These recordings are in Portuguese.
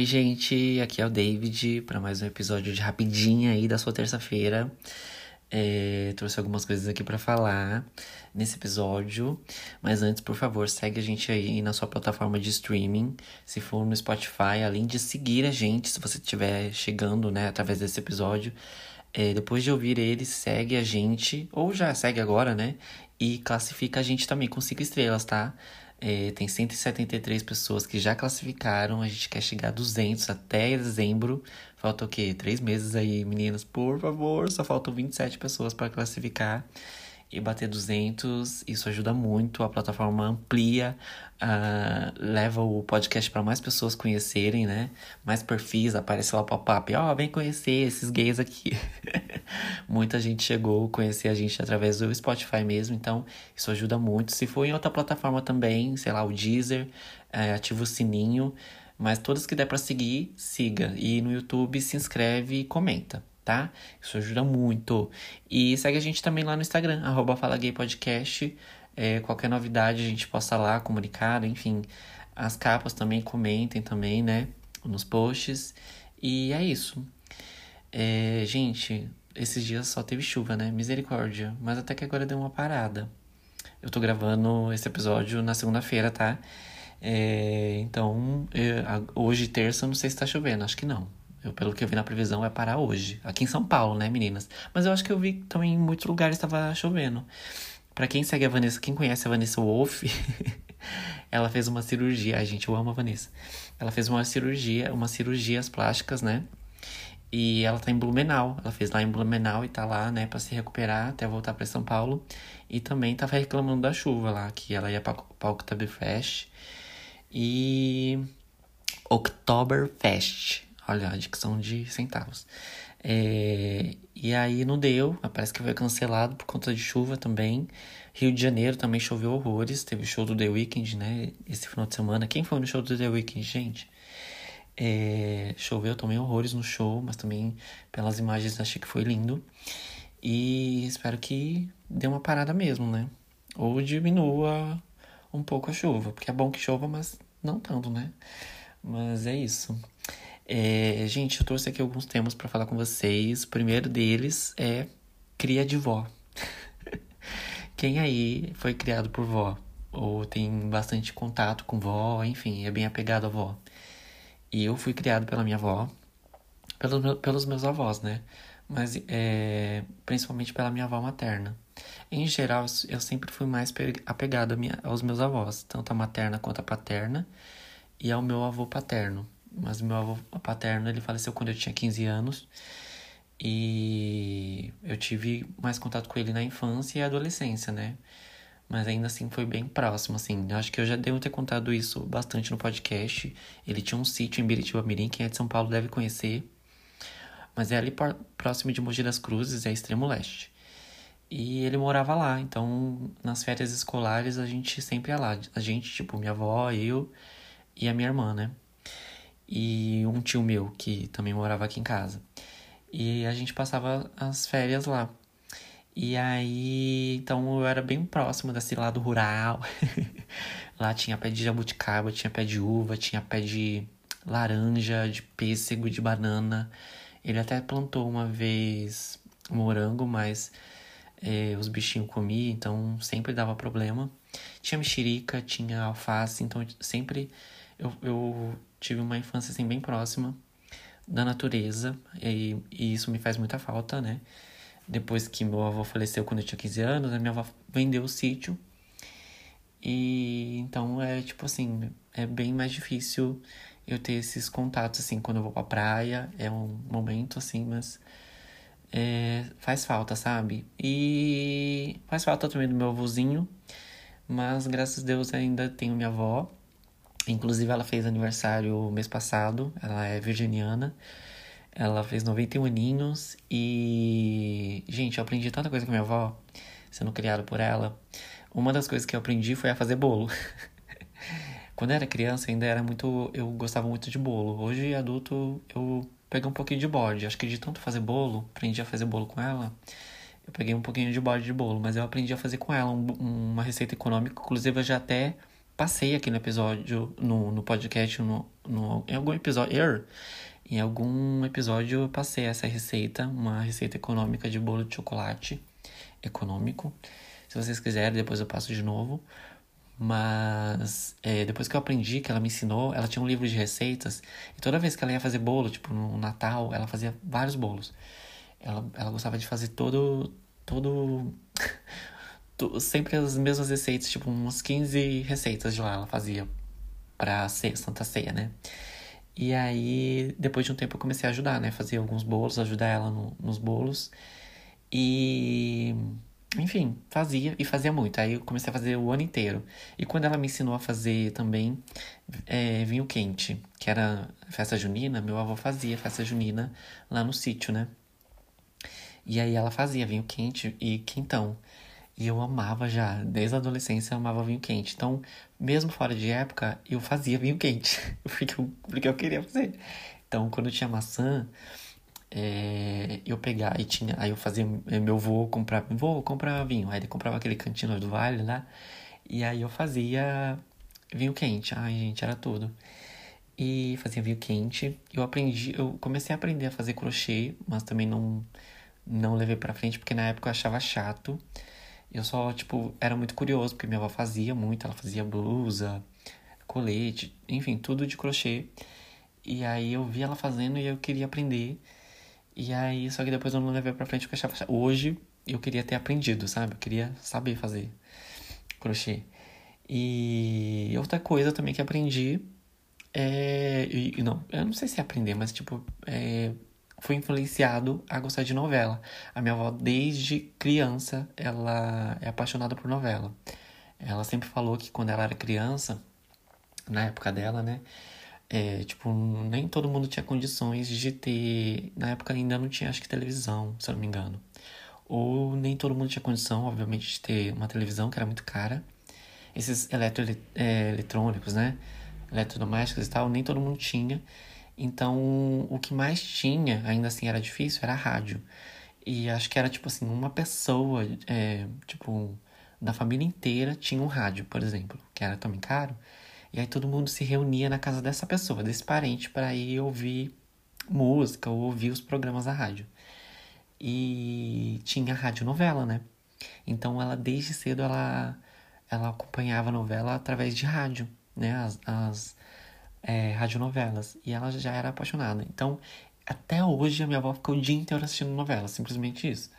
Oi, gente, aqui é o David para mais um episódio de rapidinha aí da sua terça-feira. É, trouxe algumas coisas aqui para falar nesse episódio, mas antes, por favor, segue a gente aí na sua plataforma de streaming. Se for no Spotify, além de seguir a gente, se você estiver chegando, né, através desse episódio, é, depois de ouvir ele, segue a gente, ou já segue agora, né? E classifica a gente também com cinco estrelas, tá? É, tem 173 pessoas que já classificaram. A gente quer chegar a 200 até dezembro. Falta o quê? Três meses aí, meninas. Por favor, só faltam 27 pessoas para classificar e bater 200. Isso ajuda muito. A plataforma amplia, uh, leva o podcast para mais pessoas conhecerem, né? Mais perfis, aparece lá pop-up. Ó, oh, vem conhecer esses gays aqui. Muita gente chegou a conhecer a gente através do Spotify mesmo, então isso ajuda muito. Se for em outra plataforma também, sei lá, o Deezer, é, ativa o sininho. Mas todas que der para seguir, siga. E no YouTube se inscreve e comenta tá? Isso ajuda muito. E segue a gente também lá no Instagram, arroba Fala Gay Podcast. É, qualquer novidade a gente posta lá, comunicado, enfim. As capas também comentem também, né? Nos posts. E é isso. É, gente, esses dias só teve chuva, né? Misericórdia. Mas até que agora deu uma parada. Eu tô gravando esse episódio na segunda-feira, tá? É, então, eu, hoje, terça, não sei se tá chovendo, acho que não. Eu, pelo que eu vi na previsão, vai parar hoje. Aqui em São Paulo, né, meninas? Mas eu acho que eu vi também em muitos lugares estava chovendo. Para quem segue a Vanessa, quem conhece a Vanessa Wolf, ela fez uma cirurgia. Ai, gente, eu amo a Vanessa. Ela fez uma cirurgia, umas cirurgias plásticas, né? E ela tá em Blumenau. Ela fez lá em Blumenau e tá lá, né, para se recuperar até voltar para São Paulo. E também tava reclamando da chuva lá, que ela ia pra, pra Oktoberfest. E Oktoberfest Olha, a dicção de centavos. É, e aí não deu, parece que foi cancelado por conta de chuva também. Rio de Janeiro também choveu horrores, teve o show do The Weeknd, né? Esse final de semana. Quem foi no show do The Weeknd, gente? É, choveu também horrores no show, mas também pelas imagens achei que foi lindo. E espero que dê uma parada mesmo, né? Ou diminua um pouco a chuva, porque é bom que chova, mas não tanto, né? Mas é isso. É, gente, eu trouxe aqui alguns temas para falar com vocês. O primeiro deles é cria de vó. Quem aí foi criado por vó? Ou tem bastante contato com vó, enfim, é bem apegado à vó. E eu fui criado pela minha avó, pelos, pelos meus avós, né? Mas é, principalmente pela minha avó materna. Em geral, eu sempre fui mais apegado aos meus avós, tanto a materna quanto a paterna, e ao meu avô paterno. Mas meu avô paterno, ele faleceu quando eu tinha 15 anos. E eu tive mais contato com ele na infância e adolescência, né? Mas ainda assim foi bem próximo, assim. Eu acho que eu já devo ter contado isso bastante no podcast. Ele tinha um sítio em Biritiba Mirim, quem é de São Paulo deve conhecer. Mas é ali próximo de Mogi das Cruzes, é extremo leste. E ele morava lá, então nas férias escolares a gente sempre ia lá. A gente, tipo, minha avó, eu e a minha irmã, né? E um tio meu que também morava aqui em casa. E a gente passava as férias lá. E aí, então eu era bem próximo desse lado rural. lá tinha pé de jabuticaba, tinha pé de uva, tinha pé de laranja, de pêssego, de banana. Ele até plantou uma vez morango, mas é, os bichinhos comiam, então sempre dava problema. Tinha mexerica, tinha alface, então sempre eu, eu tive uma infância assim bem próxima da natureza e, e, isso me faz muita falta, né? Depois que meu avô faleceu quando eu tinha 15 anos, a minha avó vendeu o sítio. E então é tipo assim, é bem mais difícil eu ter esses contatos assim quando eu vou pra praia, é um momento assim, mas é, faz falta, sabe? E faz falta também do meu avôzinho, mas graças a Deus ainda tenho minha avó Inclusive, ela fez aniversário mês passado, ela é virginiana. Ela fez 91 aninhos e. Gente, eu aprendi tanta coisa com minha avó, sendo criado por ela. Uma das coisas que eu aprendi foi a fazer bolo. Quando eu era criança, ainda era muito. Eu gostava muito de bolo. Hoje, adulto, eu peguei um pouquinho de bode. Acho que de tanto fazer bolo, aprendi a fazer bolo com ela. Eu peguei um pouquinho de bode de bolo, mas eu aprendi a fazer com ela um, uma receita econômica. Inclusive, eu já até passei aqui no episódio, no, no podcast, no, no, em algum episódio. Er, em algum episódio eu passei essa receita, uma receita econômica de bolo de chocolate econômico. Se vocês quiserem, depois eu passo de novo. Mas é, depois que eu aprendi, que ela me ensinou, ela tinha um livro de receitas. E toda vez que ela ia fazer bolo, tipo no Natal, ela fazia vários bolos. Ela, ela gostava de fazer todo. todo. Sempre as mesmas receitas, tipo umas 15 receitas de lá ela fazia pra ser Santa Ceia, né? E aí, depois de um tempo, eu comecei a ajudar, né? Fazer alguns bolos, ajudar ela no, nos bolos. E enfim, fazia e fazia muito. Aí eu comecei a fazer o ano inteiro. E quando ela me ensinou a fazer também é, vinho quente, que era festa junina, meu avô fazia festa junina lá no sítio, né? E aí ela fazia vinho quente e quentão. E eu amava já, desde a adolescência eu amava vinho quente. Então, mesmo fora de época, eu fazia vinho quente, porque eu, porque eu queria fazer. Então, quando tinha maçã, é, eu pegar e tinha. Aí eu fazia. É, meu avô comprar. Vou comprar vinho. Aí ele comprava aquele cantinho do vale lá. E aí eu fazia vinho quente. Ai, gente, era tudo. E fazia vinho quente. Eu aprendi. Eu comecei a aprender a fazer crochê, mas também não, não levei pra frente, porque na época eu achava chato. Eu só, tipo, era muito curioso, porque minha avó fazia muito. Ela fazia blusa, colete, enfim, tudo de crochê. E aí eu vi ela fazendo e eu queria aprender. E aí, só que depois eu não levei pra frente porque eu achava. Hoje eu queria ter aprendido, sabe? Eu queria saber fazer crochê. E outra coisa também que aprendi é. E, não, eu não sei se é aprender, mas tipo, é, fui influenciado a gostar de novela. A minha avó, desde criança, ela é apaixonada por novela. Ela sempre falou que quando ela era criança, na época dela, né? É, tipo, nem todo mundo tinha condições de ter. Na época ainda não tinha, acho que televisão, se eu não me engano. Ou nem todo mundo tinha condição, obviamente, de ter uma televisão que era muito cara. Esses eletroeletrônicos, é, né? Eletrodomésticos e tal, nem todo mundo tinha. Então, o que mais tinha, ainda assim era difícil, era a rádio. E acho que era tipo assim, uma pessoa, é, tipo, da família inteira tinha um rádio, por exemplo, que era também caro. E aí todo mundo se reunia na casa dessa pessoa, desse parente, para ir ouvir música ou ouvir os programas da rádio. E tinha rádio novela, né? Então ela desde cedo ela ela acompanhava a novela através de rádio, né? As, as é, radionovelas. E ela já era apaixonada. Então, até hoje a minha avó ficou o dia inteiro assistindo novela, simplesmente isso.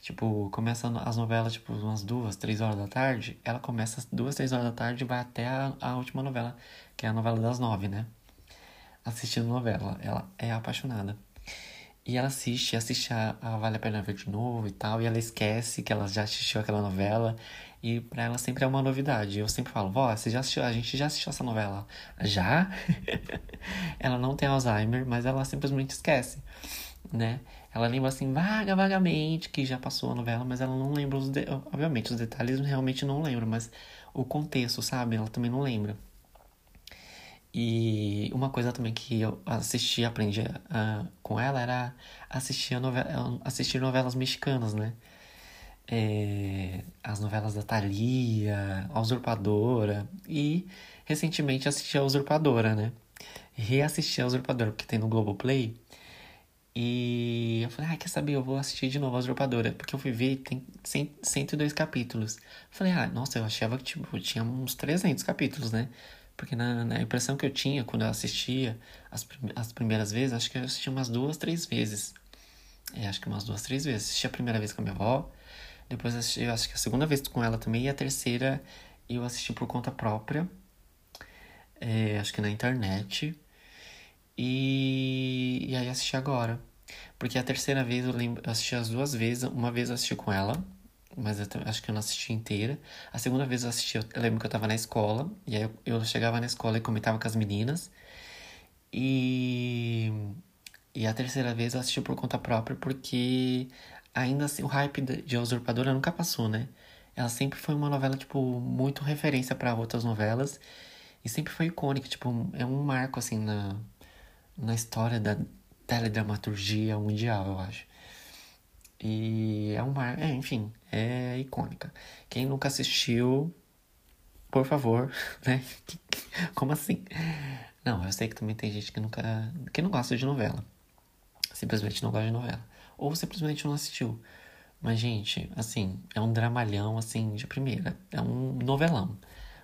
Tipo, começa as novelas, tipo, umas duas, três horas da tarde. Ela começa às duas, três horas da tarde e vai até a, a última novela, que é a novela das nove, né? Assistindo novela. Ela é apaixonada. E ela assiste, assiste a, a Vale a Pena Ver de novo e tal. E ela esquece que ela já assistiu aquela novela. E pra ela sempre é uma novidade. Eu sempre falo, vó, você já assistiu? A gente já assistiu essa novela. Já? ela não tem Alzheimer, mas ela simplesmente esquece, né? Ela lembra assim, vaga, vagamente, que já passou a novela, mas ela não lembra os. De... Obviamente, os detalhes realmente não lembra, mas o contexto, sabe? Ela também não lembra. E uma coisa também que eu assisti, aprendi uh, com ela era assistir, novela, assistir novelas mexicanas, né? É, as novelas da Thalia, A Usurpadora e recentemente assisti a Usurpadora, né? Reassisti a Usurpadora, porque tem no Globoplay. E eu falei, ah, quer saber? Eu vou assistir de novo a Usurpadora. Porque eu fui ver, tem 100, 102 capítulos. falei, ah, nossa, eu achava que tipo, tinha uns 300 capítulos, né? Porque na, na impressão que eu tinha quando eu assistia as, as primeiras vezes, acho que eu assisti umas duas, três vezes. É, acho que umas duas, três vezes. Assisti a primeira vez com a minha avó, depois assisti, eu acho que a segunda vez com ela também, e a terceira eu assisti por conta própria. É, acho que na internet. E, e aí assisti agora. Porque a terceira vez eu lembro, eu assisti as duas vezes. Uma vez eu assisti com ela, mas eu acho que eu não assisti inteira. A segunda vez eu assisti, eu, lembro que eu tava na escola. E aí eu, eu chegava na escola e comentava com as meninas. E. E a terceira vez eu assisti por conta própria, porque ainda assim o hype de A Usurpadora nunca passou, né? Ela sempre foi uma novela, tipo, muito referência para outras novelas. E sempre foi icônica, tipo, é um marco, assim, na, na história da teledramaturgia mundial, eu acho. E é uma. É, enfim, é icônica. Quem nunca assistiu, por favor, né? Como assim? Não, eu sei que também tem gente que nunca. que não gosta de novela. Simplesmente não gosta de novela. Ou simplesmente não assistiu. Mas, gente, assim, é um dramalhão, assim, de primeira. É um novelão.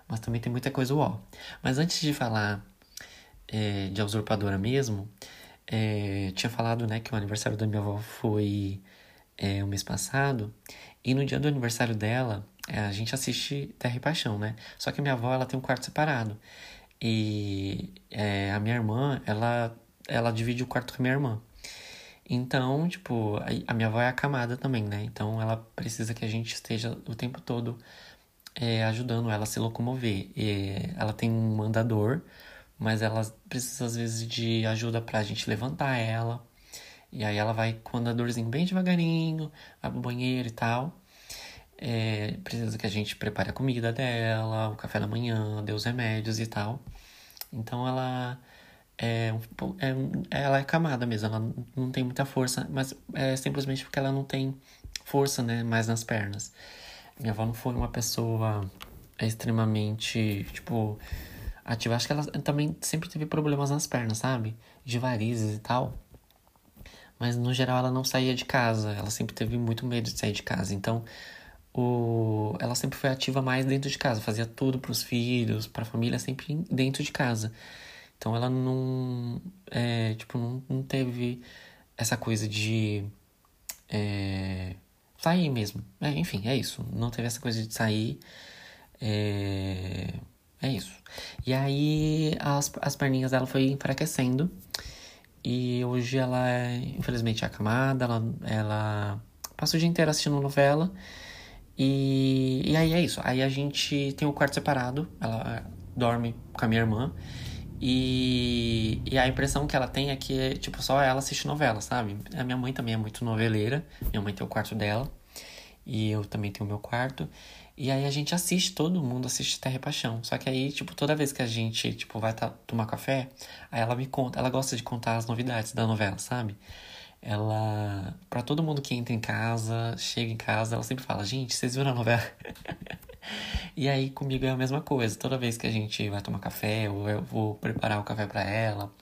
Mas também tem muita coisa uó. Mas antes de falar é, de A Usurpadora mesmo, é, tinha falado, né, que o aniversário da minha avó foi é, o mês passado. E no dia do aniversário dela, é, a gente assiste Terra e Paixão, né? Só que a minha avó, ela tem um quarto separado. E é, a minha irmã, ela, ela divide o quarto com a minha irmã. Então, tipo, a minha avó é acamada também, né? Então ela precisa que a gente esteja o tempo todo é, ajudando ela a se locomover. E ela tem um andador, mas ela precisa às vezes de ajuda pra gente levantar ela. E aí ela vai com o andadorzinho bem devagarinho, vai pro banheiro e tal. É, precisa que a gente prepare a comida dela, o café da manhã, dê os remédios e tal. Então ela é, é, ela é camada mesmo, ela não tem muita força, mas é simplesmente porque ela não tem força, né, mais nas pernas. Minha avó não foi uma pessoa extremamente, tipo, ativa. Acho que ela também sempre teve problemas nas pernas, sabe? De varizes e tal. Mas no geral ela não saía de casa, ela sempre teve muito medo de sair de casa. Então, o... ela sempre foi ativa mais dentro de casa, fazia tudo para os filhos, para a família, sempre dentro de casa. Então ela não, é, tipo, não, não teve essa coisa de é, sair mesmo. É, enfim, é isso. Não teve essa coisa de sair. É, é isso. E aí as, as perninhas dela foi enfraquecendo. E hoje ela é, infelizmente, acamada. Ela, ela passa o dia inteiro assistindo novela. E, e aí é isso. Aí a gente tem o quarto separado. Ela dorme com a minha irmã. E, e a impressão que ela tem é que, tipo, só ela assiste novela, sabe? A minha mãe também é muito noveleira. Minha mãe tem o quarto dela. E eu também tenho o meu quarto. E aí a gente assiste, todo mundo assiste Terra e Paixão. Só que aí, tipo, toda vez que a gente, tipo, vai tomar café, aí ela me conta, ela gosta de contar as novidades da novela, sabe? Ela, para todo mundo que entra em casa, chega em casa, ela sempre fala: "Gente, vocês viram a novela?" E aí comigo é a mesma coisa. Toda vez que a gente vai tomar café, ou eu vou preparar o café para ela,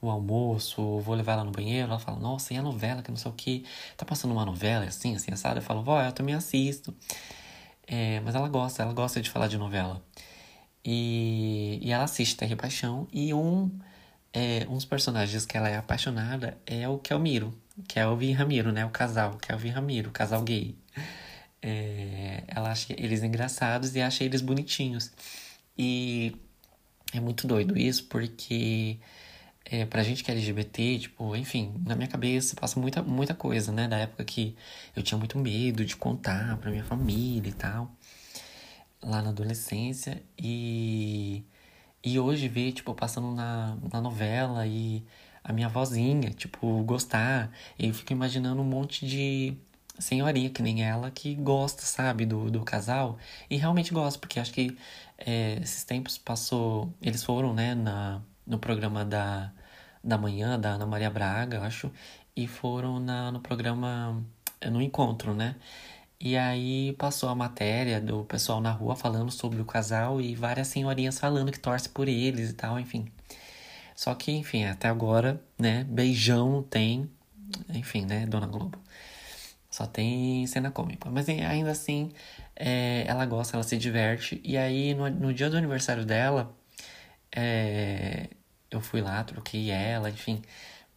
o almoço, ou vou levar ela no banheiro, ela fala, nossa, e a novela, que não sei o que, tá passando uma novela assim, assim, assada? Eu falo, vó, eu também assisto. É, mas ela gosta, ela gosta de falar de novela. E, e ela assiste Terra e Paixão, e um, é, uns personagens que ela é apaixonada é o Kelmiro, Kelvin e Ramiro, né? O casal, Kelvin e Ramiro, o casal gay. É, ela acha eles engraçados e acha eles bonitinhos. E é muito doido isso, porque é, pra gente que é LGBT, tipo, enfim, na minha cabeça passa muita, muita coisa, né? Da época que eu tinha muito medo de contar pra minha família e tal, lá na adolescência. E, e hoje ver, tipo, passando na, na novela e a minha vozinha, tipo, gostar. Eu fico imaginando um monte de senhorinha, que nem ela, que gosta, sabe, do, do casal. E realmente gosta, porque acho que é, esses tempos passou. Eles foram, né, na, no programa da, da manhã, da Ana Maria Braga, acho, e foram na, no programa. no encontro, né? E aí passou a matéria do pessoal na rua falando sobre o casal e várias senhorinhas falando que torce por eles e tal, enfim. Só que, enfim, até agora, né, beijão tem, enfim, né, Dona Globo. Só tem cena cômica. Mas ainda assim, é, ela gosta, ela se diverte. E aí, no, no dia do aniversário dela, é, eu fui lá, troquei ela, enfim,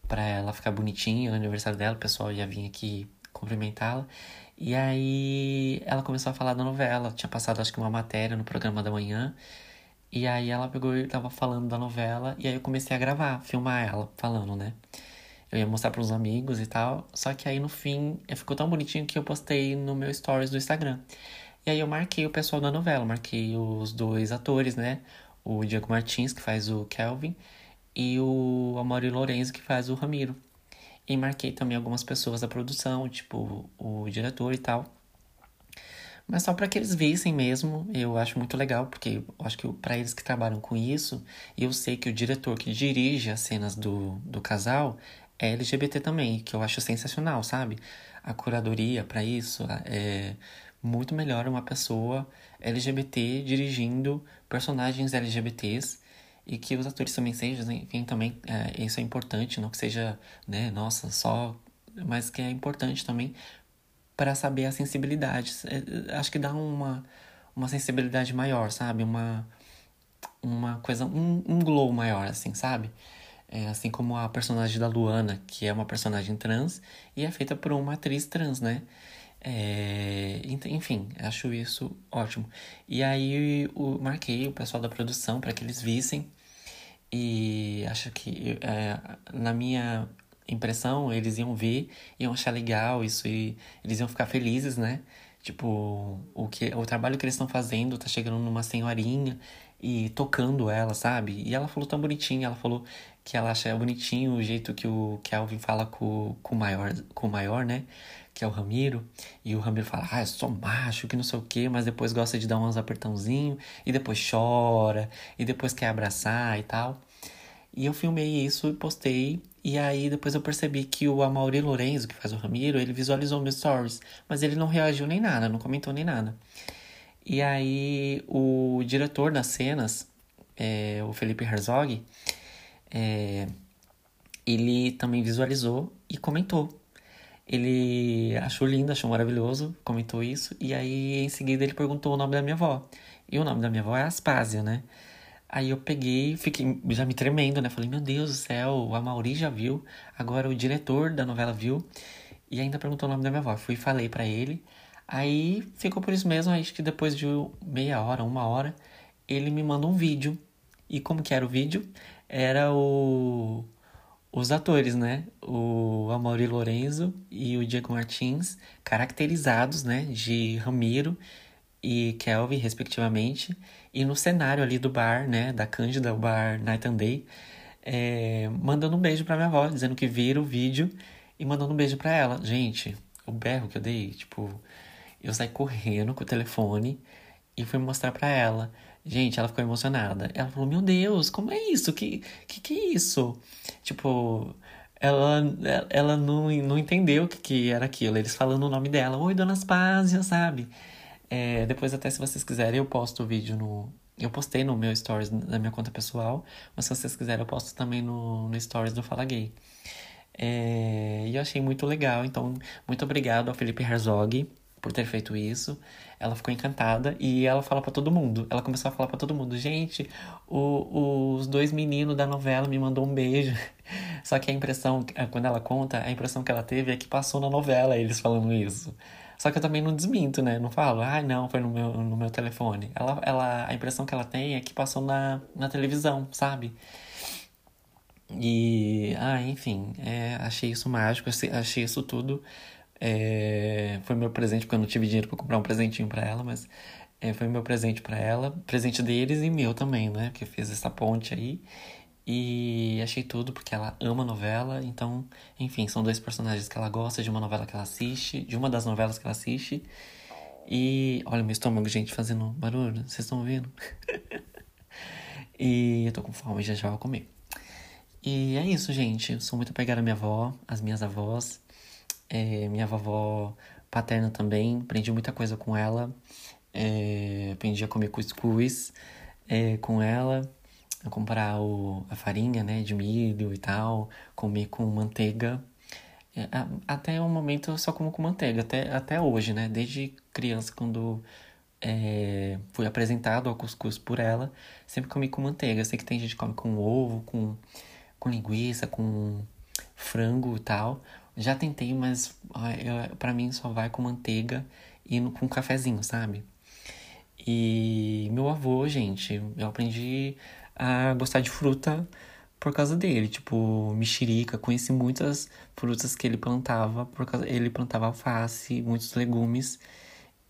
pra ela ficar bonitinha no aniversário dela. O pessoal ia vir aqui cumprimentá-la. E aí, ela começou a falar da novela. Tinha passado, acho que, uma matéria no programa da manhã. E aí, ela pegou e tava falando da novela. E aí, eu comecei a gravar, filmar ela falando, né? Eu ia mostrar para uns amigos e tal. Só que aí no fim ficou tão bonitinho que eu postei no meu stories do Instagram. E aí eu marquei o pessoal da novela, marquei os dois atores, né? O Diego Martins, que faz o Kelvin, e o Amaury Lorenzo, que faz o Ramiro. E marquei também algumas pessoas da produção, tipo o diretor e tal. Mas só para que eles vissem mesmo, eu acho muito legal, porque eu acho que para eles que trabalham com isso, e eu sei que o diretor que dirige as cenas do, do casal LGBT também, que eu acho sensacional, sabe? A curadoria para isso é muito melhor uma pessoa LGBT dirigindo personagens LGBTs e que os atores também sejam, enfim, também é, isso é importante, não que seja, né, nossa, só, mas que é importante também para saber a sensibilidade. É, acho que dá uma, uma sensibilidade maior, sabe? Uma, uma coisa, um, um glow maior, assim, sabe? É, assim como a personagem da Luana, que é uma personagem trans e é feita por uma atriz trans, né? É, enfim, acho isso ótimo. E aí eu marquei o pessoal da produção para que eles vissem. E acho que é, na minha impressão eles iam ver, iam achar legal isso e eles iam ficar felizes, né? Tipo, o, que, o trabalho que eles estão fazendo tá chegando numa senhorinha e tocando ela, sabe? E ela falou tão bonitinho, ela falou que ela acha bonitinho o jeito que o Kelvin fala com, com, o maior, com o maior, né? Que é o Ramiro. E o Ramiro fala, ah, eu sou macho, que não sei o quê, mas depois gosta de dar uns apertãozinhos, e depois chora, e depois quer abraçar e tal. E eu filmei isso e postei. E aí depois eu percebi que o Amaury Lorenzo, que faz o Ramiro, ele visualizou meus stories. Mas ele não reagiu nem nada, não comentou nem nada. E aí o diretor das cenas, é, o Felipe Herzog, é, ele também visualizou e comentou. Ele achou lindo, achou maravilhoso, comentou isso. E aí em seguida ele perguntou o nome da minha avó. E o nome da minha avó é Aspásia, né? Aí eu peguei, fiquei já me tremendo, né? Falei, meu Deus do céu, a Mauri já viu, agora o diretor da novela viu. E ainda perguntou o nome da minha avó. Fui e falei para ele. Aí ficou por isso mesmo, acho que depois de meia hora, uma hora, ele me manda um vídeo. E como que era o vídeo? Era o os atores, né? O Amaury Lorenzo e o Diego Martins, caracterizados, né? De Ramiro e Kelvin, respectivamente. E no cenário ali do bar, né? Da Cândida, o bar Night and Day, é, mandando um beijo pra minha avó, dizendo que viram o vídeo e mandando um beijo pra ela. Gente, o berro que eu dei, tipo, eu saí correndo com o telefone e fui mostrar para ela. Gente, ela ficou emocionada. Ela falou: Meu Deus, como é isso? Que que, que é isso? Tipo, ela, ela não, não entendeu o que, que era aquilo. Eles falando o nome dela: Oi, Dona Spásia, sabe? É, depois, até se vocês quiserem, eu posto o vídeo no. Eu postei no meu stories da minha conta pessoal, mas se vocês quiserem, eu posto também no, no stories do Fala Gay. É, e eu achei muito legal, então, muito obrigado ao Felipe Herzog por ter feito isso. Ela ficou encantada e ela fala para todo mundo. Ela começou a falar para todo mundo: gente, o, os dois meninos da novela me mandou um beijo. Só que a impressão, quando ela conta, a impressão que ela teve é que passou na novela eles falando isso. Só que eu também não desminto, né? Não falo, ah, não, foi no meu, no meu telefone. Ela, ela, a impressão que ela tem é que passou na, na televisão, sabe? E, ah, enfim, é, achei isso mágico, achei isso tudo é, foi meu presente, porque eu não tive dinheiro para comprar um presentinho para ela, mas é, foi meu presente para ela, presente deles e meu também, né? Que fez essa ponte aí. E achei tudo porque ela ama novela, então, enfim, são dois personagens que ela gosta, de uma novela que ela assiste, de uma das novelas que ela assiste. E olha meu estômago, gente, fazendo barulho, vocês estão ouvindo? e eu tô com fome, já já vou comer. E é isso, gente. Eu sou muito apegada à minha avó, às minhas avós. É, minha vovó paterna também, aprendi muita coisa com ela. É, aprendi a comer cuscuz é, com ela, a comprar o, a farinha né, de milho e tal, comer com manteiga. É, até o momento eu só como com manteiga, até, até hoje, né? Desde criança, quando é, fui apresentado ao cuscuz por ela, sempre comi com manteiga. Eu sei que tem gente que come com ovo, com, com linguiça, com frango e tal. Já tentei, mas para mim só vai com manteiga e no, com cafezinho, sabe? E meu avô, gente, eu aprendi a gostar de fruta por causa dele, tipo mexerica, conheci muitas frutas que ele plantava, por causa ele plantava alface, muitos legumes.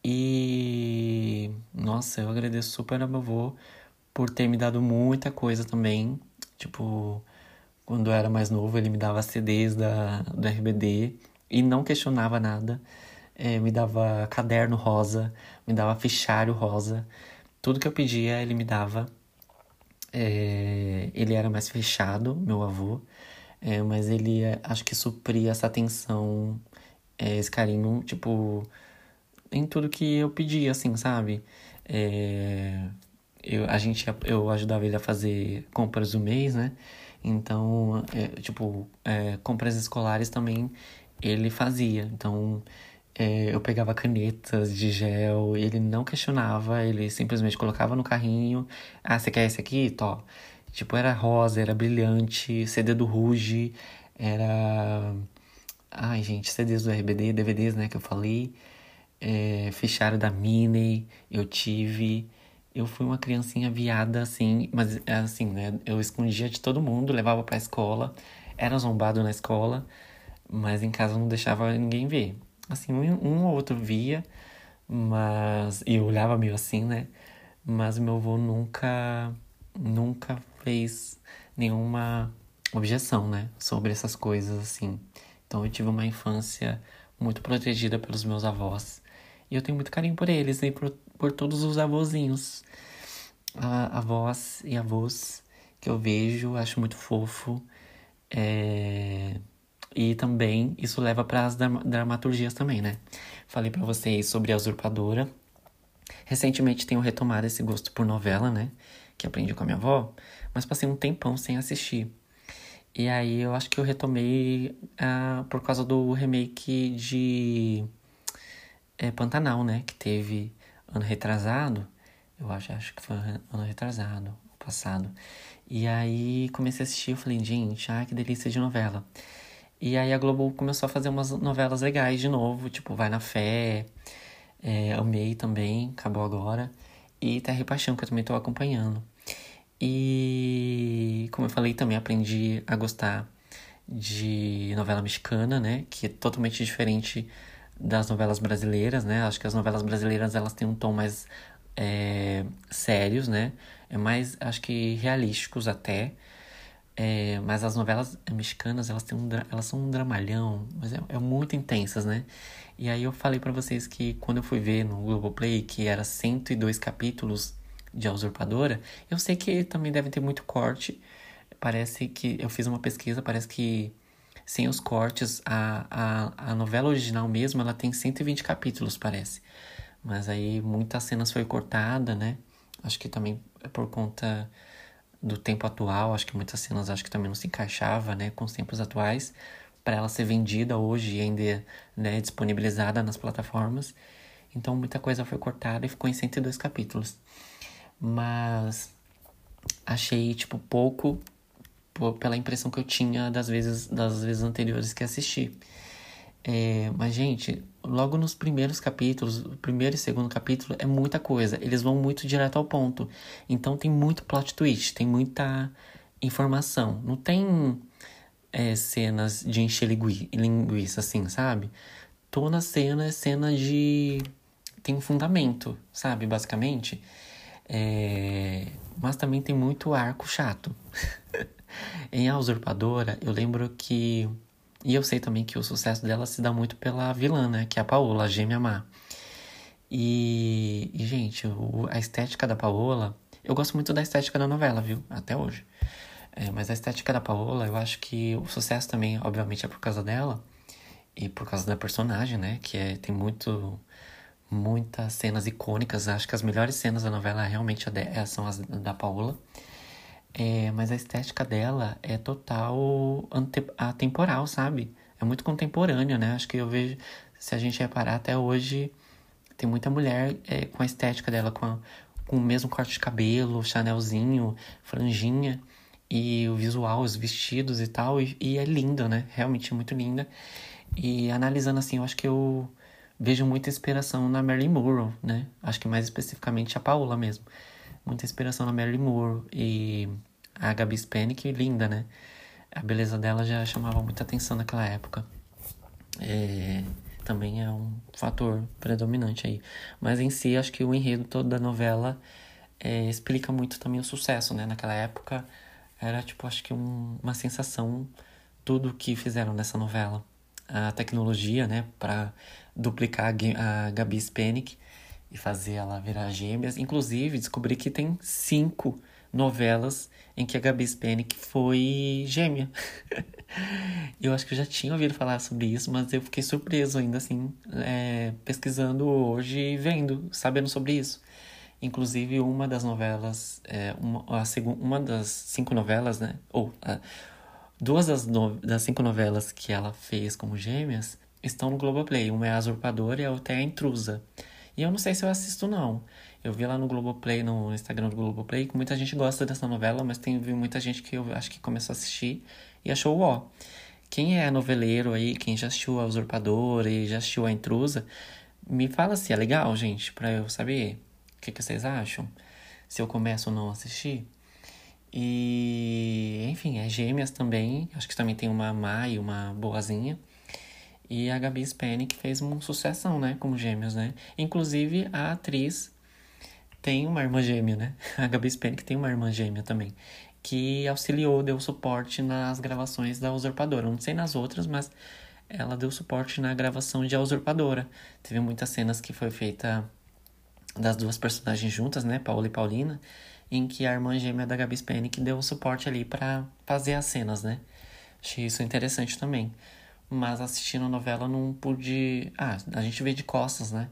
E nossa, eu agradeço super ao meu avô por ter me dado muita coisa também, tipo quando eu era mais novo, ele me dava CDs da, do RBD e não questionava nada. É, me dava caderno rosa, me dava fichário rosa. Tudo que eu pedia, ele me dava. É, ele era mais fechado, meu avô, é, mas ele acho que supria essa atenção, é, esse carinho, tipo, em tudo que eu pedia, assim, sabe? É, eu, a gente, eu ajudava ele a fazer compras do mês, né? Então, é, tipo, é, compras escolares também ele fazia. Então, é, eu pegava canetas de gel, ele não questionava, ele simplesmente colocava no carrinho. Ah, você quer esse aqui? Tó. Tipo, era rosa, era brilhante, CD do Ruge, era. Ai, gente, CDs do RBD, DVDs, né, que eu falei. É, fichário da Minnie, eu tive. Eu fui uma criancinha viada, assim, mas assim, né? Eu escondia de todo mundo, levava pra escola, era zombado na escola, mas em casa não deixava ninguém ver. Assim, um, um ou outro via, mas. E eu olhava meio assim, né? Mas meu avô nunca, nunca fez nenhuma objeção, né? Sobre essas coisas, assim. Então eu tive uma infância muito protegida pelos meus avós. E eu tenho muito carinho por eles e por, por todos os avôzinhos, a, avós e avós que eu vejo, acho muito fofo. É... E também isso leva para as dramaturgias também, né? Falei para vocês sobre a usurpadora. Recentemente tenho retomado esse gosto por novela, né? Que aprendi com a minha avó, mas passei um tempão sem assistir. E aí eu acho que eu retomei uh, por causa do remake de é, Pantanal, né? Que teve ano retrasado. Eu acho, acho que foi ano retrasado, passado. E aí comecei a assistir, eu falei, gente, ah, que delícia de novela. E aí a Globo começou a fazer umas novelas legais de novo, tipo Vai na Fé, é, Amei também, acabou agora. E Terra e Paixão, que eu também tô acompanhando. E como eu falei, também aprendi a gostar de novela mexicana, né? Que é totalmente diferente das novelas brasileiras, né? Acho que as novelas brasileiras elas têm um tom mais é, sérios, né? É mais, acho que realísticos até. É, mas as novelas mexicanas, elas, têm um, elas são um dramalhão, mas é, é muito intensas, né? E aí eu falei para vocês que quando eu fui ver no Globoplay, que era 102 capítulos de A Usurpadora, eu sei que também deve ter muito corte. Parece que eu fiz uma pesquisa, parece que sem os cortes, a, a, a novela original mesmo, ela tem 120 capítulos, parece. Mas aí muitas cenas foi cortada, né? Acho que também é por conta do tempo atual, acho que muitas cenas acho que também não se encaixava, né, com os tempos atuais, para ela ser vendida hoje e ainda, né, disponibilizada nas plataformas. Então muita coisa foi cortada e ficou em 102 capítulos. Mas achei tipo pouco pela impressão que eu tinha das vezes das vezes anteriores que assisti. É, mas, gente, logo nos primeiros capítulos, primeiro e segundo capítulo, é muita coisa. Eles vão muito direto ao ponto. Então tem muito plot twist, tem muita informação. Não tem é, cenas de encher linguiça, assim, sabe? Toda cena é cena de. tem um fundamento, sabe? Basicamente. É... Mas também tem muito arco chato. em A Usurpadora, eu lembro que e eu sei também que o sucesso dela se dá muito pela vilã, né? Que é a Paola, a gêmea má. E, e gente, o, a estética da Paola... Eu gosto muito da estética da novela, viu? Até hoje. É, mas a estética da Paola, eu acho que o sucesso também, obviamente, é por causa dela. E por causa da personagem, né? Que é, tem muito muitas cenas icônicas. Acho que as melhores cenas da novela realmente são as da Paola. É, mas a estética dela é total atemporal, sabe? É muito contemporânea, né? Acho que eu vejo, se a gente reparar até hoje, tem muita mulher é, com a estética dela, com, a, com o mesmo corte de cabelo, chanelzinho, franjinha, e o visual, os vestidos e tal, e, e é linda, né? Realmente é muito linda. E analisando assim, eu acho que eu vejo muita inspiração na Marilyn Monroe, né? Acho que mais especificamente a Paola mesmo. Muita inspiração na Marilyn Monroe e a Gabi Spanik, linda, né? A beleza dela já chamava muita atenção naquela época. É, também é um fator predominante aí. Mas em si, acho que o enredo todo da novela é, explica muito também o sucesso, né? Naquela época era, tipo, acho que um, uma sensação tudo que fizeram nessa novela. A tecnologia, né? Para duplicar a Gabi Spanik e fazer ela virar gêmeas. Inclusive, descobri que tem cinco novelas em que a Gabi Spanik foi gêmea. eu acho que eu já tinha ouvido falar sobre isso, mas eu fiquei surpreso ainda assim, é, pesquisando hoje e vendo, sabendo sobre isso. Inclusive, uma das novelas, é, uma, a uma das cinco novelas, né? Ou uh, duas das, no, das cinco novelas que ela fez como gêmeas estão no Globoplay. Uma é a Usurpadora e a outra é a Intrusa. E eu não sei se eu assisto, não. Eu vi lá no Globoplay, no Instagram do Globoplay, que muita gente gosta dessa novela, mas tem muita gente que eu acho que começou a assistir e achou ó. Quem é noveleiro aí, quem já assistiu a Usurpadora e já assistiu a Intrusa, me fala se é legal, gente, pra eu saber o que, que vocês acham? Se eu começo ou não a assistir. E, enfim, é gêmeas também. Acho que também tem uma má e uma boazinha. E a Gabi Spani que fez uma sucessão, né? Como gêmeos, né? Inclusive, a atriz tem uma irmã gêmea, né? A Gabi Spani que tem uma irmã gêmea também. Que auxiliou, deu suporte nas gravações da Usurpadora. Não sei nas outras, mas ela deu suporte na gravação de A Usurpadora. Teve muitas cenas que foi feita das duas personagens juntas, né, Paula e Paulina, em que a irmã gêmea da Gabi Spanik deu suporte ali para fazer as cenas, né? Achei isso interessante também. Mas assistindo a novela não pude. Ah, a gente vê de costas, né?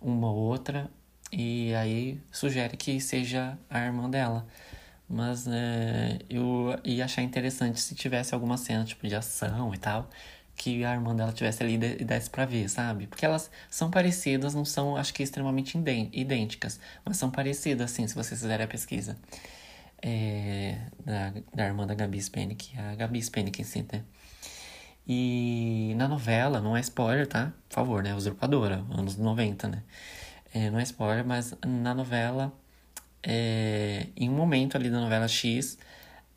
Uma ou outra, e aí sugere que seja a irmã dela. Mas é, eu ia achar interessante se tivesse alguma cena tipo de ação e tal que a irmã dela tivesse ali e desse pra ver, sabe? Porque elas são parecidas, não são, acho que, extremamente idênticas, mas são parecidas, assim, se vocês fizerem a pesquisa. É, da, da irmã da Gabi Spanik, a Gabi Spanik em si, né? E na novela, não é spoiler, tá? Por favor, né? Usurpadora, anos 90, né? É, não é spoiler, mas na novela, é, em um momento ali da novela X,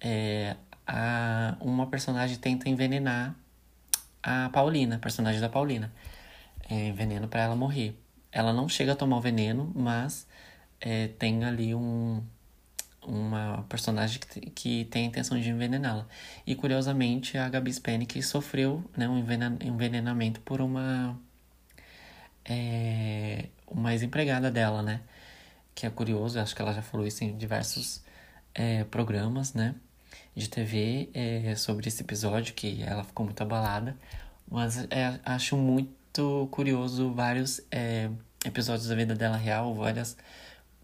é, a, uma personagem tenta envenenar a Paulina, a personagem da Paulina. É, veneno para ela morrer. Ela não chega a tomar o veneno, mas é, tem ali um, uma personagem que, que tem a intenção de envenená-la. E curiosamente, a Gabi Spanik sofreu né, um envenenamento por uma, é, uma ex-empregada dela, né? Que é curioso, acho que ela já falou isso em diversos é, programas, né? de TV é, sobre esse episódio, que ela ficou muito abalada. Mas é, acho muito curioso vários é, episódios da vida dela real, vários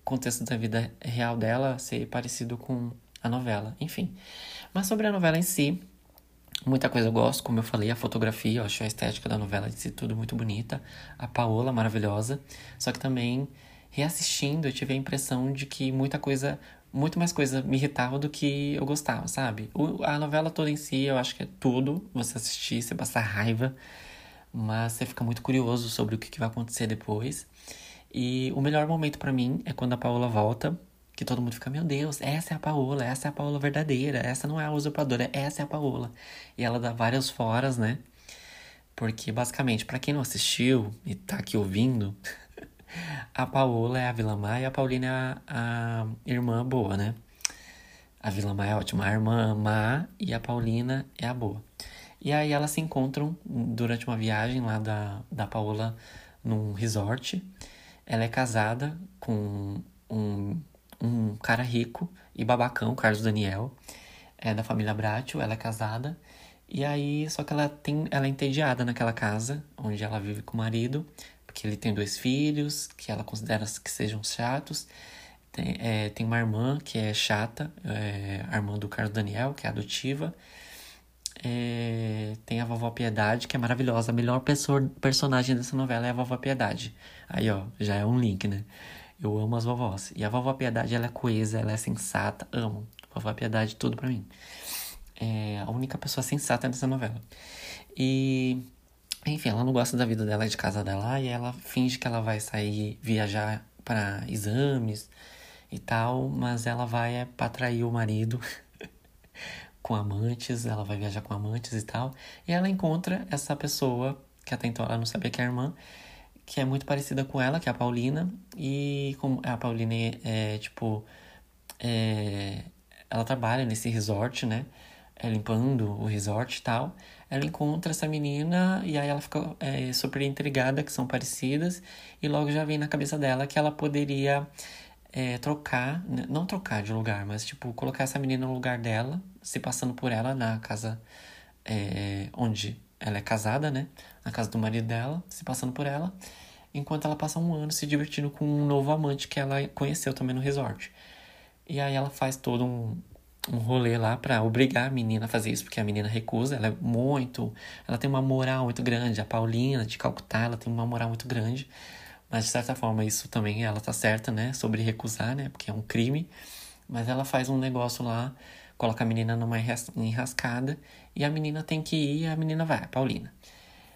contextos da vida real dela ser parecido com a novela. Enfim. Mas sobre a novela em si, muita coisa eu gosto, como eu falei, a fotografia, eu acho a estética da novela em si tudo muito bonita. A Paola maravilhosa. Só que também, reassistindo, eu tive a impressão de que muita coisa muito mais coisa me irritava do que eu gostava, sabe? O, a novela toda em si, eu acho que é tudo. Você assistir, você passar raiva, mas você fica muito curioso sobre o que, que vai acontecer depois. E o melhor momento para mim é quando a Paola volta, que todo mundo fica, meu Deus, essa é a Paola, essa é a Paola verdadeira, essa não é a usurpadora, essa é a Paola. E ela dá várias foras, né? Porque basicamente, para quem não assistiu e tá aqui ouvindo, a Paola é a Vila Má e a Paulina é a, a irmã boa, né? A Vila Má é ótima. A irmã má e a Paulina é a boa. E aí elas se encontram durante uma viagem lá da, da Paola num resort. Ela é casada com um, um cara rico e babacão, Carlos Daniel. É da família Bratio, ela é casada. E aí, só que ela tem, ela é entediada naquela casa onde ela vive com o marido que ele tem dois filhos, que ela considera que sejam chatos. Tem, é, tem uma irmã que é chata, é, a irmã do Carlos Daniel, que é adotiva. É, tem a vovó Piedade, que é maravilhosa. A melhor pessoa, personagem dessa novela é a vovó Piedade. Aí, ó, já é um link, né? Eu amo as vovós. E a vovó Piedade, ela é coesa, ela é sensata. Amo. Vovó Piedade, tudo pra mim. É a única pessoa sensata nessa novela. E enfim, ela não gosta da vida dela de casa dela e ela finge que ela vai sair viajar para exames e tal, mas ela vai é para atrair o marido com amantes, ela vai viajar com amantes e tal, e ela encontra essa pessoa que até então ela não sabia que é a irmã, que é muito parecida com ela, que é a Paulina, e como a Paulina é, tipo é, ela trabalha nesse resort, né? É, limpando o resort e tal ela encontra essa menina e aí ela fica é, super intrigada que são parecidas e logo já vem na cabeça dela que ela poderia é, trocar, né, não trocar de lugar, mas tipo colocar essa menina no lugar dela, se passando por ela na casa é, onde ela é casada, né? Na casa do marido dela, se passando por ela. enquanto ela passa um ano se divertindo com um novo amante que ela conheceu também no resort. E aí ela faz todo um, um rolê lá para obrigar a menina a fazer isso, porque a menina recusa, ela é muito, ela tem uma moral muito grande, a Paulina de Calcutá, ela tem uma moral muito grande, mas de certa forma isso também ela tá certa, né, sobre recusar, né, porque é um crime, mas ela faz um negócio lá, coloca a menina numa enrascada e a menina tem que ir, a menina vai, a Paulina.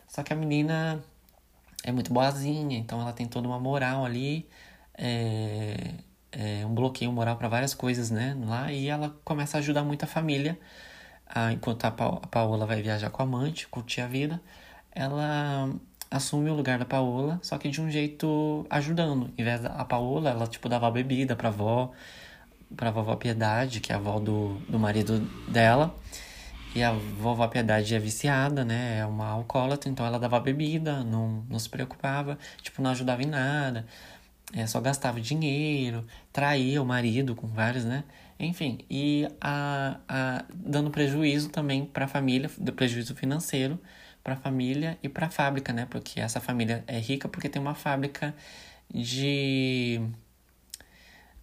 Só que a menina é muito boazinha, então ela tem toda uma moral ali, é, é um bloqueio moral para várias coisas, né, lá, e ela começa a ajudar muito a família, a, enquanto a, pa a Paola vai viajar com a amante, curtir a vida, ela assume o lugar da Paola, só que de um jeito ajudando. Em vez da Paola, ela tipo dava bebida pra avó, pra vovó Piedade, que é a avó do, do marido dela. E a vovó Piedade é viciada, né? É uma alcoólatra, então ela dava bebida, não, não se preocupava, tipo, não ajudava em nada, é, só gastava dinheiro, traía o marido com vários, né? Enfim, e a, a, dando prejuízo também para a família, prejuízo financeiro para a família e para a fábrica, né? Porque essa família é rica porque tem uma fábrica de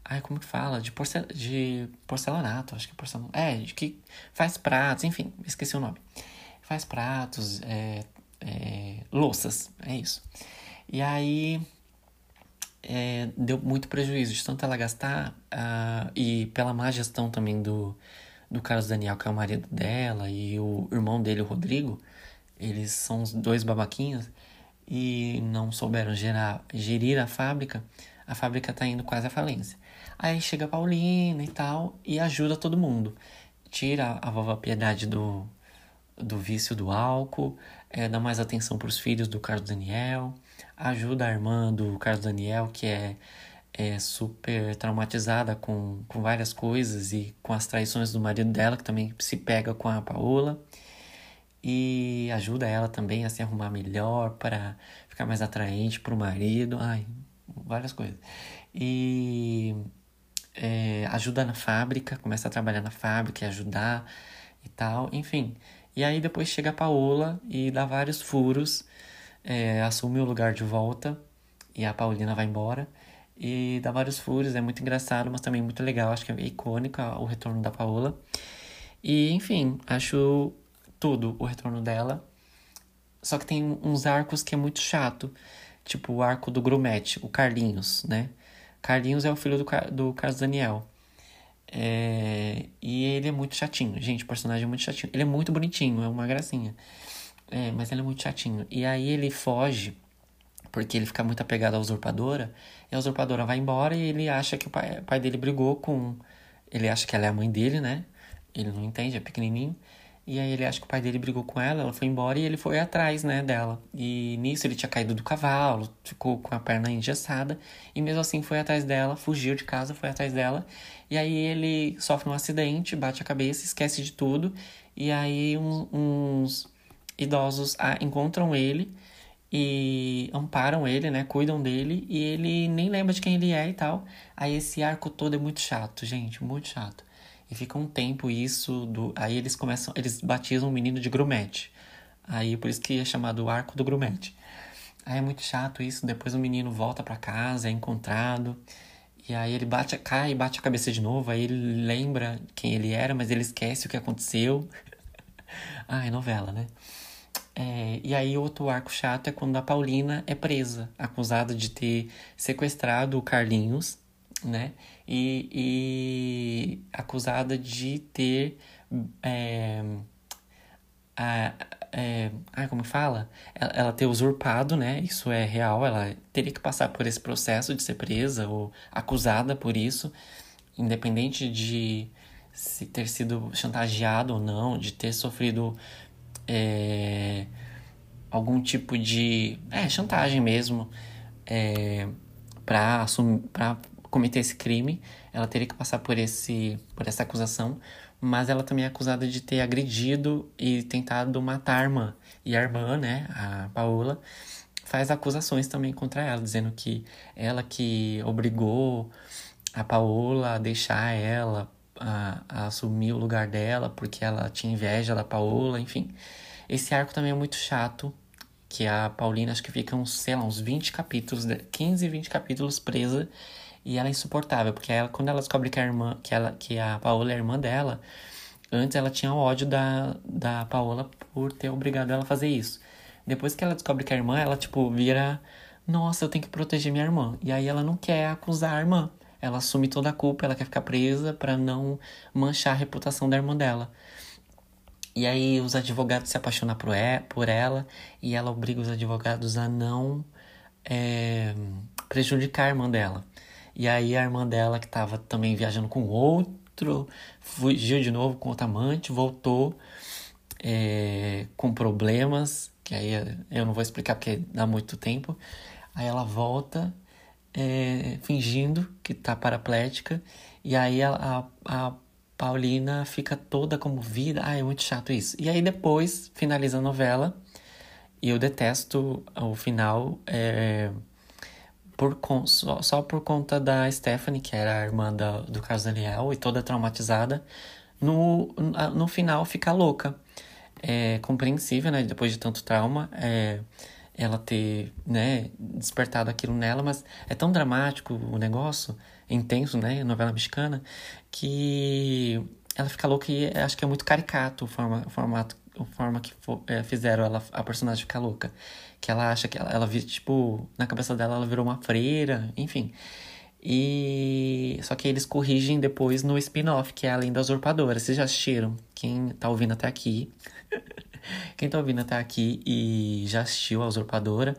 Ai, como que fala? De, porcel... de porcelanato, acho que é porcelanato. É, de que faz pratos, enfim, esqueci o nome. Faz pratos, é, é, louças, é isso. E aí é, deu muito prejuízo de tanto ela gastar uh, e pela má gestão também do, do Carlos Daniel, que é o marido dela, e o irmão dele, o Rodrigo, eles são os dois babaquinhos e não souberam gerar, gerir a fábrica, a fábrica tá indo quase à falência. Aí chega a Paulina e tal e ajuda todo mundo. Tira a vovó Piedade do, do vício do álcool, é, dá mais atenção para os filhos do Carlos Daniel, ajuda a irmã do Carlos Daniel, que é, é super traumatizada com, com várias coisas e com as traições do marido dela, que também se pega com a Paola. E ajuda ela também a se arrumar melhor para ficar mais atraente para o marido. Ai, várias coisas. E é, ajuda na fábrica, começa a trabalhar na fábrica e ajudar e tal, enfim. E aí depois chega a Paola e dá vários furos, é, assume o lugar de volta e a Paulina vai embora e dá vários furos, é muito engraçado, mas também muito legal, acho que é icônico o retorno da Paola. E enfim, acho tudo o retorno dela. Só que tem uns arcos que é muito chato, tipo o arco do Grumete, o Carlinhos, né? Carlinhos é o filho do, do Carlos Daniel. É, e ele é muito chatinho. Gente, o personagem é muito chatinho. Ele é muito bonitinho, é uma gracinha. É, mas ele é muito chatinho. E aí ele foge, porque ele fica muito apegado à usurpadora. E a usurpadora vai embora e ele acha que o pai, o pai dele brigou com. Ele acha que ela é a mãe dele, né? Ele não entende, é pequenininho. E aí ele acha que o pai dele brigou com ela, ela foi embora e ele foi atrás, né, dela. E nisso ele tinha caído do cavalo, ficou com a perna engessada e mesmo assim foi atrás dela, fugiu de casa, foi atrás dela. E aí ele sofre um acidente, bate a cabeça, esquece de tudo. E aí uns, uns idosos encontram ele e amparam ele, né, cuidam dele e ele nem lembra de quem ele é e tal. Aí esse arco todo é muito chato, gente, muito chato. E fica um tempo isso do. Aí eles começam. Eles batizam o menino de grumete. Aí por isso que é chamado arco do grumete. Aí é muito chato isso. Depois o menino volta para casa, é encontrado. E aí ele bate, cai e bate a cabeça de novo. Aí ele lembra quem ele era, mas ele esquece o que aconteceu. é novela, né? É, e aí outro arco chato é quando a Paulina é presa, acusada de ter sequestrado o Carlinhos né? E, e acusada de ter. É, a, é, ai, como fala? Ela, ela, ter usurpado, né? Isso é real. Ela teria que passar por esse processo de ser presa ou acusada por isso, independente de se ter sido chantageado ou não, de ter sofrido é, algum tipo de é, chantagem mesmo é, para assumir, para cometer esse crime, ela teria que passar por, esse, por essa acusação, mas ela também é acusada de ter agredido e tentado matar a irmã. E a irmã, né, a Paola, faz acusações também contra ela, dizendo que ela que obrigou a Paola a deixar ela a, a, assumir o lugar dela porque ela tinha inveja da Paola, enfim. Esse arco também é muito chato, que a Paulina acho que fica uns, sei lá, uns 20 capítulos, 15, 20 capítulos presa e ela é insuportável, porque ela, quando ela descobre que a irmã, que, ela, que a Paola é a irmã dela, antes ela tinha ódio da, da Paola por ter obrigado ela a fazer isso. Depois que ela descobre que é a irmã, ela, tipo, vira, nossa, eu tenho que proteger minha irmã. E aí ela não quer acusar a irmã. Ela assume toda a culpa, ela quer ficar presa para não manchar a reputação da irmã dela. E aí os advogados se apaixonam por, por ela e ela obriga os advogados a não é, prejudicar a irmã dela. E aí a irmã dela, que estava também viajando com outro, fugiu de novo com outro amante, voltou é, com problemas, que aí eu não vou explicar porque dá muito tempo. Aí ela volta é, fingindo que tá paraplética, e aí a, a, a Paulina fica toda comovida. Ah, é muito chato isso. E aí depois finaliza a novela. E eu detesto o final é, por, só, só por conta da Stephanie, que era a irmã da, do Carlos Daniel, e toda traumatizada. No, no final fica louca. É compreensível, né? Depois de tanto trauma. É, ela ter, né, despertado aquilo nela, mas é tão dramático o negócio, intenso, né, novela mexicana, que ela fica louca e acho que é muito caricato o, forma, o formato, a forma que for, é, fizeram ela, a personagem ficar louca. Que ela acha que ela, ela tipo, na cabeça dela ela virou uma freira, enfim. E só que eles corrigem depois no spin-off, que é Além da Usurpadora. Vocês já assistiram? Quem tá ouvindo até aqui Quem tá ouvindo até aqui e já assistiu a Usurpadora,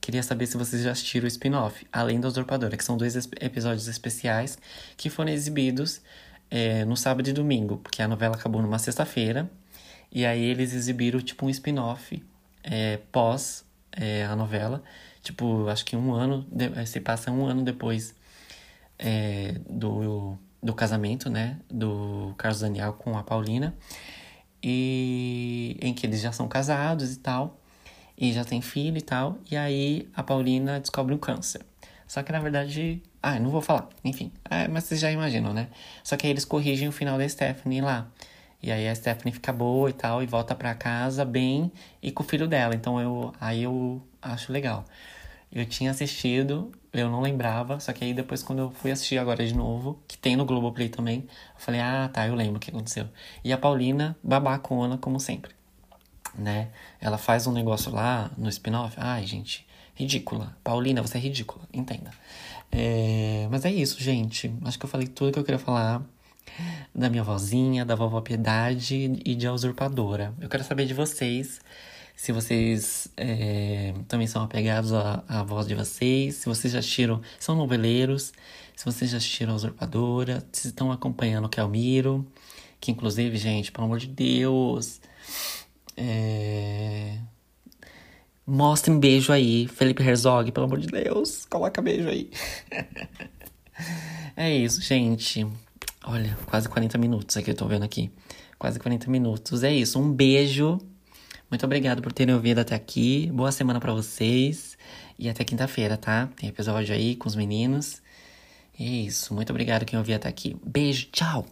queria saber se vocês já assistiram o spin-off, Além da Usurpadora, que são dois episódios especiais que foram exibidos é, no sábado e domingo, porque a novela acabou numa sexta-feira, e aí eles exibiram tipo um spin-off é, pós é, a novela, tipo, acho que um ano, de, se passa um ano depois é, do, do casamento, né, do Carlos Daniel com a Paulina e em que eles já são casados e tal, e já tem filho e tal, e aí a Paulina descobre um câncer. Só que na verdade, ah, não vou falar, enfim, é, mas vocês já imaginam, né? Só que aí eles corrigem o final da Stephanie lá. E aí a Stephanie fica boa e tal, e volta para casa bem e com o filho dela. Então eu aí eu acho legal. Eu tinha assistido, eu não lembrava, só que aí depois quando eu fui assistir agora de novo, que tem no Globoplay também, eu falei, ah, tá, eu lembro o que aconteceu. E a Paulina, babacona, como sempre, né? Ela faz um negócio lá no spin-off, ai, gente, ridícula. Paulina, você é ridícula, entenda. É... Mas é isso, gente. Acho que eu falei tudo que eu queria falar da minha vozinha, da vovó Piedade e de A Usurpadora. Eu quero saber de vocês se vocês é, também são apegados à, à, voz de vocês, se vocês já assistiram, são noveleiros, se vocês já assistiram a Usurpadora, se estão acompanhando o Kelmiro, que inclusive, gente, pelo amor de Deus, é... mostrem beijo aí, Felipe Herzog, pelo amor de Deus, coloca beijo aí. é isso, gente. Olha, quase 40 minutos aqui, eu tô vendo aqui. Quase 40 minutos. É isso, um beijo. Muito obrigado por terem ouvido até aqui. Boa semana para vocês. E até quinta-feira, tá? Tem episódio aí com os meninos. É isso. Muito obrigado quem ouviu até aqui. Beijo, tchau!